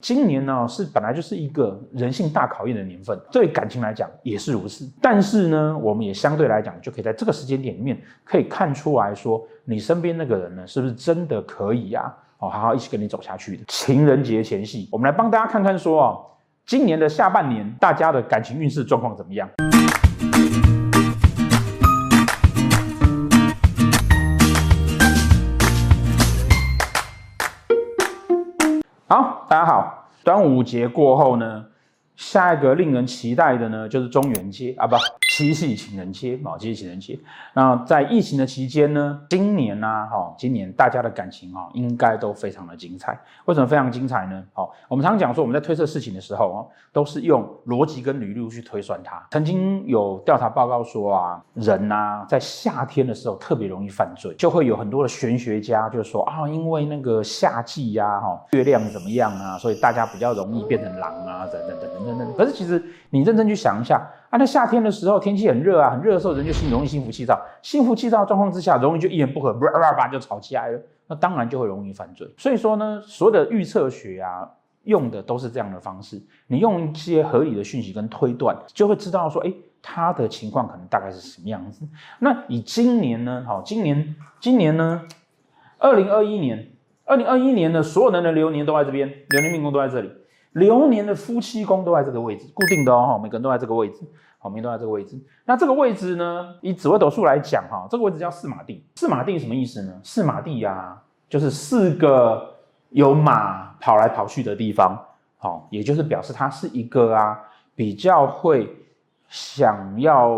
今年呢是本来就是一个人性大考验的年份，对感情来讲也是如此。但是呢，我们也相对来讲就可以在这个时间点里面可以看出来说，你身边那个人呢是不是真的可以呀？哦，好好一起跟你走下去的。情人节前夕，我们来帮大家看看说啊，今年的下半年大家的感情运势状况怎么样？好，大家好。端午节过后呢，下一个令人期待的呢，就是中元节啊，不。七夕情人节，哦，七夕情人节。那在疫情的期间呢，今年呢，哈，今年大家的感情啊，应该都非常的精彩。为什么非常精彩呢？好，我们常常讲说，我们在推测事情的时候啊，都是用逻辑跟履历去推算它。曾经有调查报告说啊，人呐，在夏天的时候特别容易犯罪，就会有很多的玄学家就说啊，因为那个夏季呀，哈，月亮怎么样啊，所以大家比较容易变成狼啊，等等等等等等。可是其实你认真去想一下。啊，那夏天的时候天气很热啊，很热的时候人就心容易心浮气躁，心浮气躁状况之下，容易就一言不合，叭叭叭就吵起来了，那当然就会容易犯罪。所以说呢，所有的预测学啊，用的都是这样的方式，你用一些合理的讯息跟推断，就会知道说，哎，他的情况可能大概是什么样子。那以今年呢，好，今年今年呢，二零二一年，二零二一年的所有人的流年都在这边，流年命宫都在这里。流年的夫妻宫都在这个位置，固定的哦，每个人都在这个位置，好，每个人都在这个位置。那这个位置呢，以紫微斗数来讲，哈，这个位置叫四马地。四马地什么意思呢？四马地呀、就是四个有马跑来跑去的地方，好，也就是表示它是一个啊，比较会想要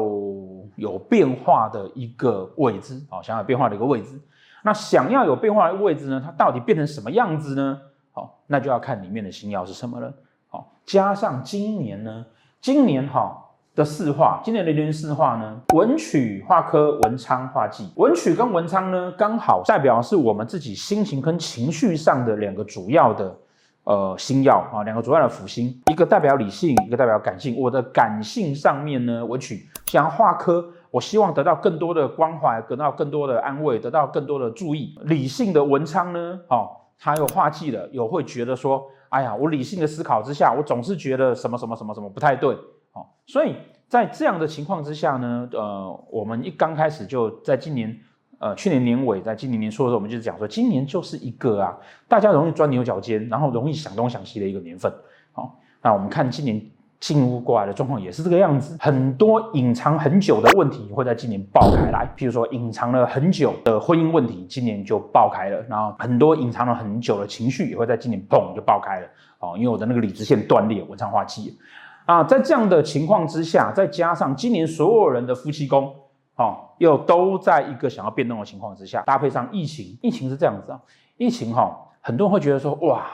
有变化的一个位置，好，想要变化的一个位置。那想要有变化的位置呢，它到底变成什么样子呢？好，那就要看里面的星曜是什么了。好，加上今年呢，今年哈的四化，今年的流四化呢，文曲化科、文昌化忌。文曲跟文昌呢，刚好代表是我们自己心情跟情绪上的两个主要的呃星曜啊，两个主要的辅星，一个代表理性，一个代表感性。我的感性上面呢，文曲想要化科，我希望得到更多的关怀，得到更多的安慰，得到更多的注意。理性的文昌呢，好。他又化忌了，有会觉得说，哎呀，我理性的思考之下，我总是觉得什么什么什么什么不太对，哦，所以在这样的情况之下呢，呃，我们一刚开始就在今年，呃，去年年尾，在今年年初的时候，我们就是讲说，今年就是一个啊，大家容易钻牛角尖，然后容易想东想西的一个年份，好，那我们看今年。进屋过来的状况也是这个样子，很多隐藏很久的问题会在今年爆开来，譬如说隐藏了很久的婚姻问题，今年就爆开了，然后很多隐藏了很久的情绪也会在今年砰就爆开了，哦，因为我的那个理智线断裂，文昌化忌啊，在这样的情况之下，再加上今年所有人的夫妻宫，哦，又都在一个想要变动的情况之下，搭配上疫情，疫情是这样子啊，疫情哈，很多人会觉得说哇。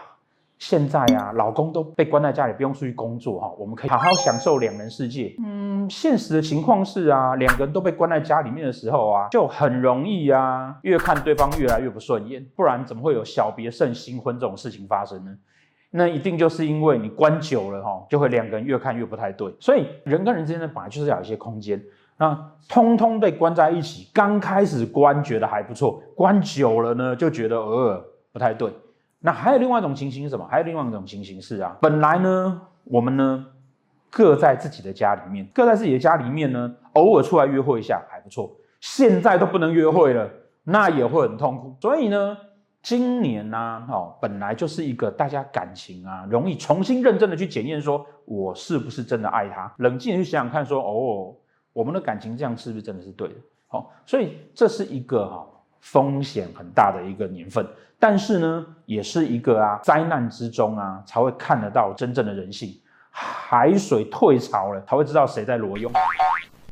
现在啊，老公都被关在家里，不用出去工作哈，我们可以好好享受两人世界。嗯，现实的情况是啊，两个人都被关在家里面的时候啊，就很容易啊，越看对方越来越不顺眼，不然怎么会有小别胜新婚这种事情发生呢？那一定就是因为你关久了哈，就会两个人越看越不太对。所以人跟人之间呢，本来就是要有一些空间。那通通被关在一起，刚开始关觉得还不错，关久了呢，就觉得偶尔不太对。那还有另外一种情形是什么？还有另外一种情形是啊，本来呢，我们呢各在自己的家里面，各在自己的家里面呢，偶尔出来约会一下还不错。现在都不能约会了，那也会很痛苦。所以呢，今年呢，哦，本来就是一个大家感情啊，容易重新认真的去检验，说我是不是真的爱他，冷静的去想想看，说哦，我们的感情这样是不是真的是对的？好，所以这是一个哈。风险很大的一个年份，但是呢，也是一个啊灾难之中啊才会看得到真正的人性。海水退潮了，才会知道谁在裸泳，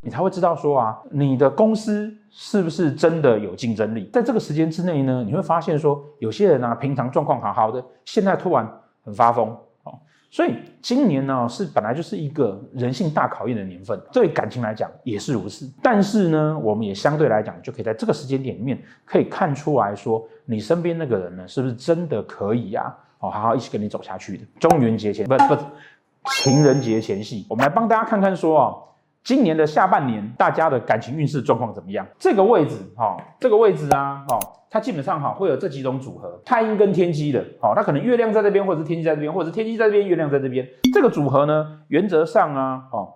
你才会知道说啊，你的公司是不是真的有竞争力。在这个时间之内呢，你会发现说，有些人啊，平常状况好好的，现在突然很发疯。所以今年呢，是本来就是一个人性大考验的年份，对感情来讲也是如此。但是呢，我们也相对来讲，就可以在这个时间点里面可以看出来说，你身边那个人呢，是不是真的可以呀？哦，好好一起跟你走下去的。中元节前不不，情人节前夕，我们来帮大家看看说啊，今年的下半年大家的感情运势状况怎么样？这个位置哈，这个位置啊，哈，它基本上哈会有这几种组合，太阴跟天机的，好，它可能月亮在这边，或者是天机在这边，或者是天机在这边，月亮在这边，这个组合呢，原则上啊，哦，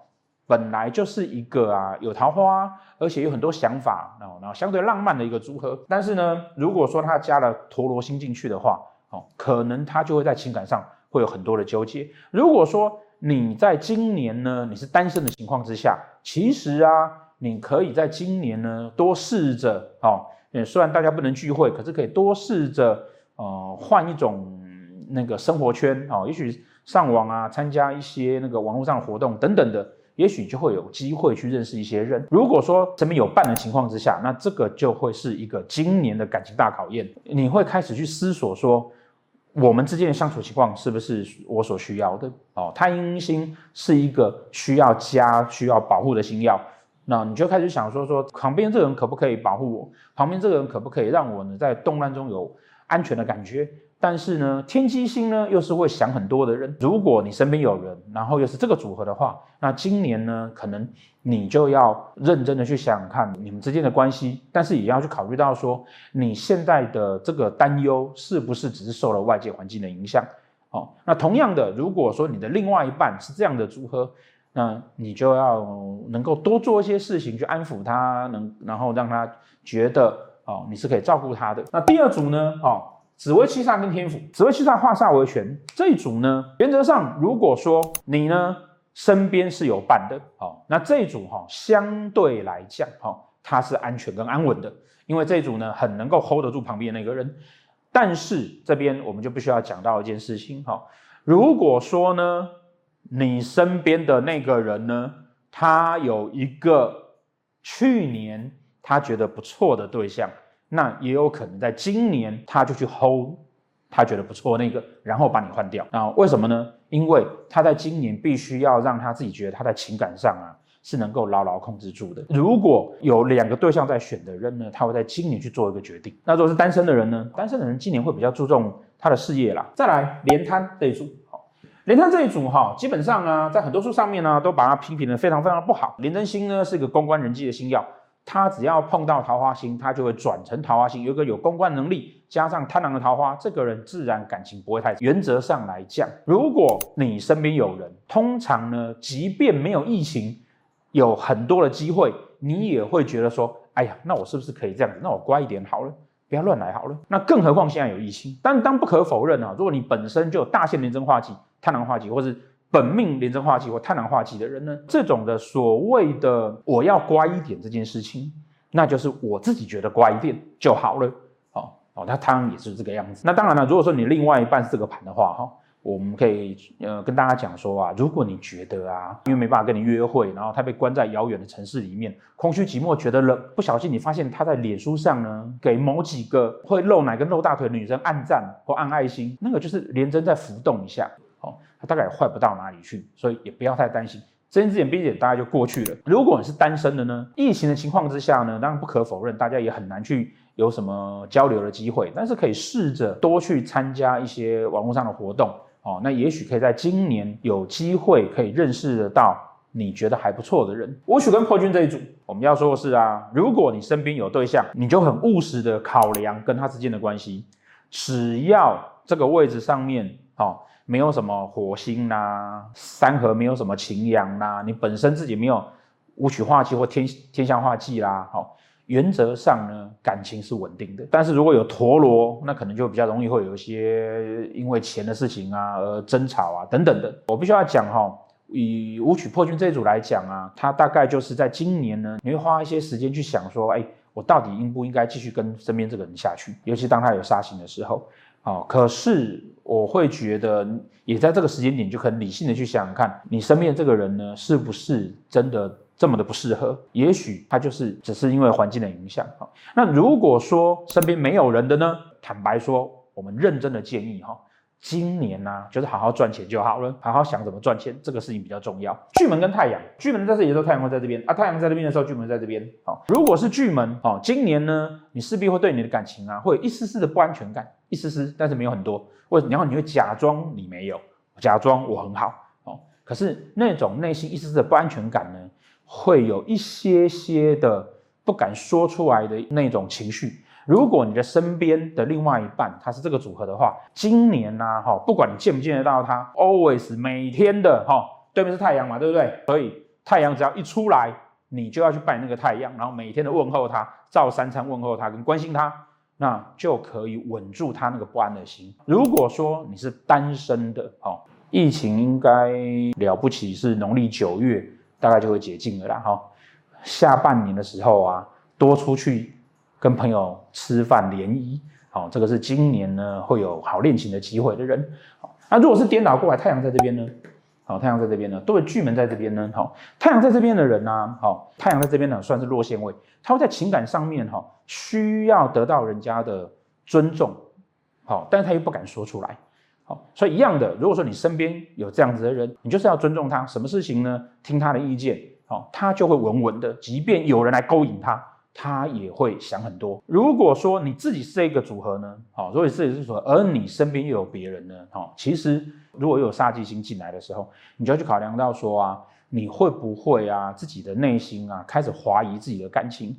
本来就是一个啊有桃花，而且有很多想法，然后然后相对浪漫的一个组合。但是呢，如果说他加了陀罗星进去的话，哦，可能他就会在情感上会有很多的纠结。如果说你在今年呢，你是单身的情况之下，其实啊，你可以在今年呢多试着哦，虽然大家不能聚会，可是可以多试着呃换一种那个生活圈哦，也许上网啊，参加一些那个网络上的活动等等的，也许就会有机会去认识一些人。如果说身边有伴的情况之下，那这个就会是一个今年的感情大考验，你会开始去思索说。我们之间的相处情况是不是我所需要的？哦，太阴星是一个需要家、需要保护的星曜，那你就开始想说说，旁边这个人可不可以保护我？旁边这个人可不可以让我呢在动乱中有安全的感觉？但是呢，天机星呢又是会想很多的人。如果你身边有人，然后又是这个组合的话，那今年呢，可能你就要认真的去想想看你们之间的关系，但是也要去考虑到说，你现在的这个担忧是不是只是受了外界环境的影响？哦，那同样的，如果说你的另外一半是这样的组合，那你就要能够多做一些事情去安抚他，能然后让他觉得哦，你是可以照顾他的。那第二组呢？哦。紫微七煞跟天府，紫微七煞化煞为权，这一组呢，原则上如果说你呢身边是有伴的，好，那这一组哈相对来讲哈，它是安全跟安稳的，因为这一组呢很能够 hold 得住旁边那个人。但是这边我们就必须要讲到一件事情哈，如果说呢你身边的那个人呢，他有一个去年他觉得不错的对象。那也有可能在今年，他就去 hold 他觉得不错那个，然后把你换掉。那为什么呢？因为他在今年必须要让他自己觉得他在情感上啊是能够牢牢控制住的。如果有两个对象在选的人呢，他会在今年去做一个决定。那如果是单身的人呢？单身的人今年会比较注重他的事业啦。再来，连贪这一组，好，连贪这一组哈，基本上啊，在很多书上面呢，都把它批评的非常非常不好。连贞星呢，是一个公关人际的星曜。他只要碰到桃花星，他就会转成桃花星。有一个有公关能力，加上贪狼的桃花，这个人自然感情不会太。原则上来讲，如果你身边有人，通常呢，即便没有疫情，有很多的机会，你也会觉得说，哎呀，那我是不是可以这样子？那我乖一点好了，不要乱来好了。那更何况现在有疫情。但当不可否认啊，如果你本身就有大限廉贞化忌、贪狼化忌，或是本命廉贞化忌或贪狼化忌的人呢，这种的所谓的我要乖一点这件事情，那就是我自己觉得乖一点就好了。哦哦，他贪也是这个样子。那当然了，如果说你另外一半是这个盘的话，哈，我们可以呃跟大家讲说啊，如果你觉得啊，因为没办法跟你约会，然后他被关在遥远的城市里面，空虚寂寞，觉得冷，不小心你发现他在脸书上呢，给某几个会露奶跟露大腿的女生按赞或按爱心，那个就是廉贞在浮动一下。哦，他大概也坏不到哪里去，所以也不要太担心，睁一只眼闭一只眼，大概就过去了。如果你是单身的呢，疫情的情况之下呢，当然不可否认，大家也很难去有什么交流的机会，但是可以试着多去参加一些网络上的活动哦。那也许可以在今年有机会可以认识得到你觉得还不错的人。我许跟破军这一组，我们要说的是啊，如果你身边有对象，你就很务实的考量跟他之间的关系，只要这个位置上面哦。没有什么火星啦、啊，三合没有什么擎羊啦，你本身自己没有武曲化忌或天天象化忌啦，好，原则上呢，感情是稳定的。但是如果有陀螺，那可能就比较容易会有一些因为钱的事情啊而争吵啊等等的。我必须要讲哈，以武曲破军这一组来讲啊，他大概就是在今年呢，你会花一些时间去想说，哎，我到底应不应该继续跟身边这个人下去？尤其当他有煞星的时候。哦，可是我会觉得，也在这个时间点，就很理性的去想想看，你身边这个人呢，是不是真的这么的不适合？也许他就是只是因为环境的影响。哈，那如果说身边没有人的呢？坦白说，我们认真的建议哈，今年呢，就是好好赚钱就好了，好好想怎么赚钱，这个事情比较重要。巨门跟太阳，巨门在这里的时候，太阳会在这边啊，太阳在这边的时候，巨门在这边。好，如果是巨门，哦，今年呢，你势必会对你的感情啊，会有一丝丝的不安全感。一丝丝，但是没有很多。为什？然后你会假装你没有，假装我很好哦。可是那种内心一丝丝的不安全感呢，会有一些些的不敢说出来的那种情绪。如果你的身边的另外一半他是这个组合的话，今年呢，哈，不管你见不见得到他，always 每天的哈，对面是太阳嘛，对不对？所以太阳只要一出来，你就要去拜那个太阳，然后每天的问候他，照三餐问候他，跟关心他，那就可以稳住他那个不安的心。如果说你是单身的，哈，疫情应该了不起是农历九月大概就会解禁了啦，哈，下半年的时候啊，多出去。跟朋友吃饭联谊，好，这个是今年呢会有好恋情的机会的人。好，那如果是颠倒过来，太阳在这边呢？好，太阳在这边呢，都会巨门在这边呢。好，太阳在这边的人呢，好，太阳在这边呢算是落陷位，他会在情感上面哈需要得到人家的尊重，好，但是他又不敢说出来，好，所以一样的，如果说你身边有这样子的人，你就是要尊重他，什么事情呢？听他的意见，好，他就会稳稳的，即便有人来勾引他。他也会想很多。如果说你自己是这个组合呢，好，如果你自己是组合，而你身边又有别人呢，好，其实如果有煞忌星进来的时候，你就要去考量到说啊，你会不会啊，自己的内心啊，开始怀疑自己的感情，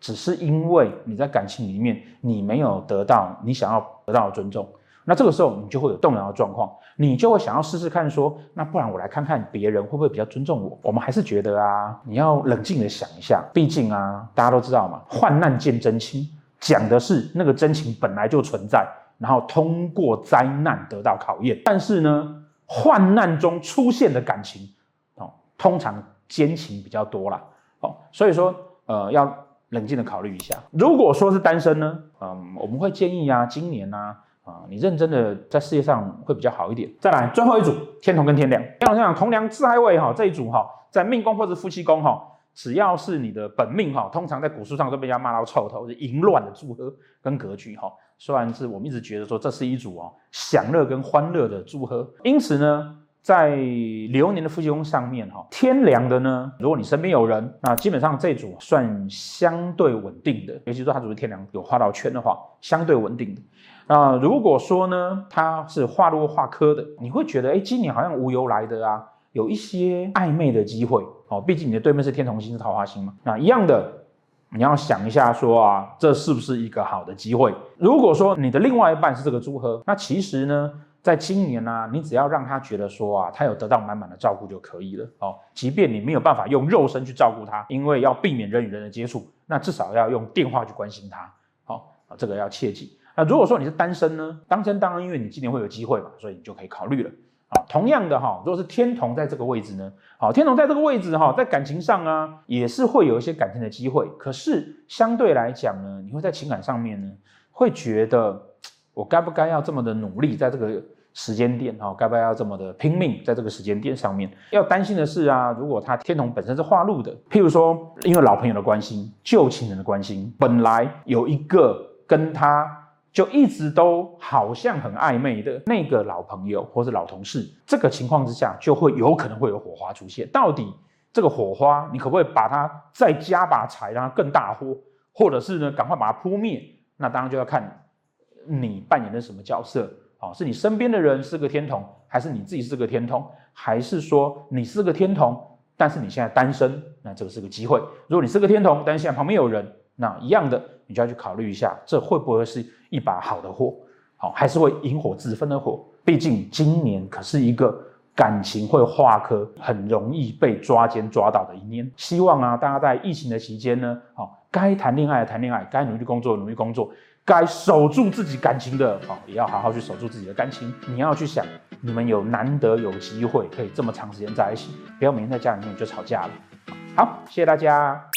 只是因为你在感情里面你没有得到你想要得到的尊重。那这个时候你就会有动摇的状况，你就会想要试试看说，那不然我来看看别人会不会比较尊重我。我们还是觉得啊，你要冷静的想一下，毕竟啊，大家都知道嘛，患难见真情，讲的是那个真情本来就存在，然后通过灾难得到考验。但是呢，患难中出现的感情，哦，通常奸情比较多啦。哦，所以说，呃，要冷静的考虑一下。如果说是单身呢，嗯，我们会建议啊，今年啊。啊，你认真的在事业上会比较好一点。再来，最后一组天同跟天梁，天同天梁同梁自害位哈，这一组哈，在命宫或者夫妻宫哈，只要是你的本命哈，通常在古书上都被人家骂到臭头，是淫乱的组合跟格局哈。虽然是我们一直觉得说这是一组哦享乐跟欢乐的组合，因此呢，在流年的夫妻宫上面哈，天梁的呢，如果你身边有人，那基本上这组算相对稳定的，尤其说他如果天梁有画到圈的话，相对稳定的。那如果说呢，他是化禄化科的，你会觉得，哎，今年好像无由来的啊，有一些暧昧的机会哦。毕竟你的对面是天同星，是桃花星嘛。那一样的，你要想一下说啊，这是不是一个好的机会？如果说你的另外一半是这个组合，那其实呢，在今年呢、啊，你只要让他觉得说啊，他有得到满满的照顾就可以了哦。即便你没有办法用肉身去照顾他，因为要避免人与人的接触，那至少要用电话去关心他。好啊，这个要切记。那如果说你是单身呢？单身当然，因为你今年会有机会嘛，所以你就可以考虑了。啊，同样的哈，如果是天同在这个位置呢？好，天同在这个位置哈，在感情上啊，也是会有一些感情的机会。可是相对来讲呢，你会在情感上面呢，会觉得我该不该要这么的努力，在这个时间点哈，该不该要这么的拼命，在这个时间点上面？要担心的是啊，如果他天同本身是化禄的，譬如说因为老朋友的关心、旧情人的关心，本来有一个跟他。就一直都好像很暧昧的那个老朋友或是老同事，这个情况之下就会有可能会有火花出现。到底这个火花，你可不可以把它再加把柴，让它更大火，或者是呢，赶快把它扑灭？那当然就要看你扮演的什么角色。哦，是你身边的人是个天同，还是你自己是个天同，还是说你是个天同，但是你现在单身，那这个是个机会。如果你是个天同，但是现在旁边有人，那一样的，你就要去考虑一下，这会不会是一把好的火，好，还是会引火自焚的火？毕竟今年可是一个感情会化科，很容易被抓奸抓到的一年。希望啊，大家在疫情的期间呢，好，该谈恋爱的谈恋爱，该努力工作的努力工作，该守住自己感情的，好，也要好好去守住自己的感情。你要去想，你们有难得有机会可以这么长时间在一起，不要每天在家里面就吵架了。好，谢谢大家。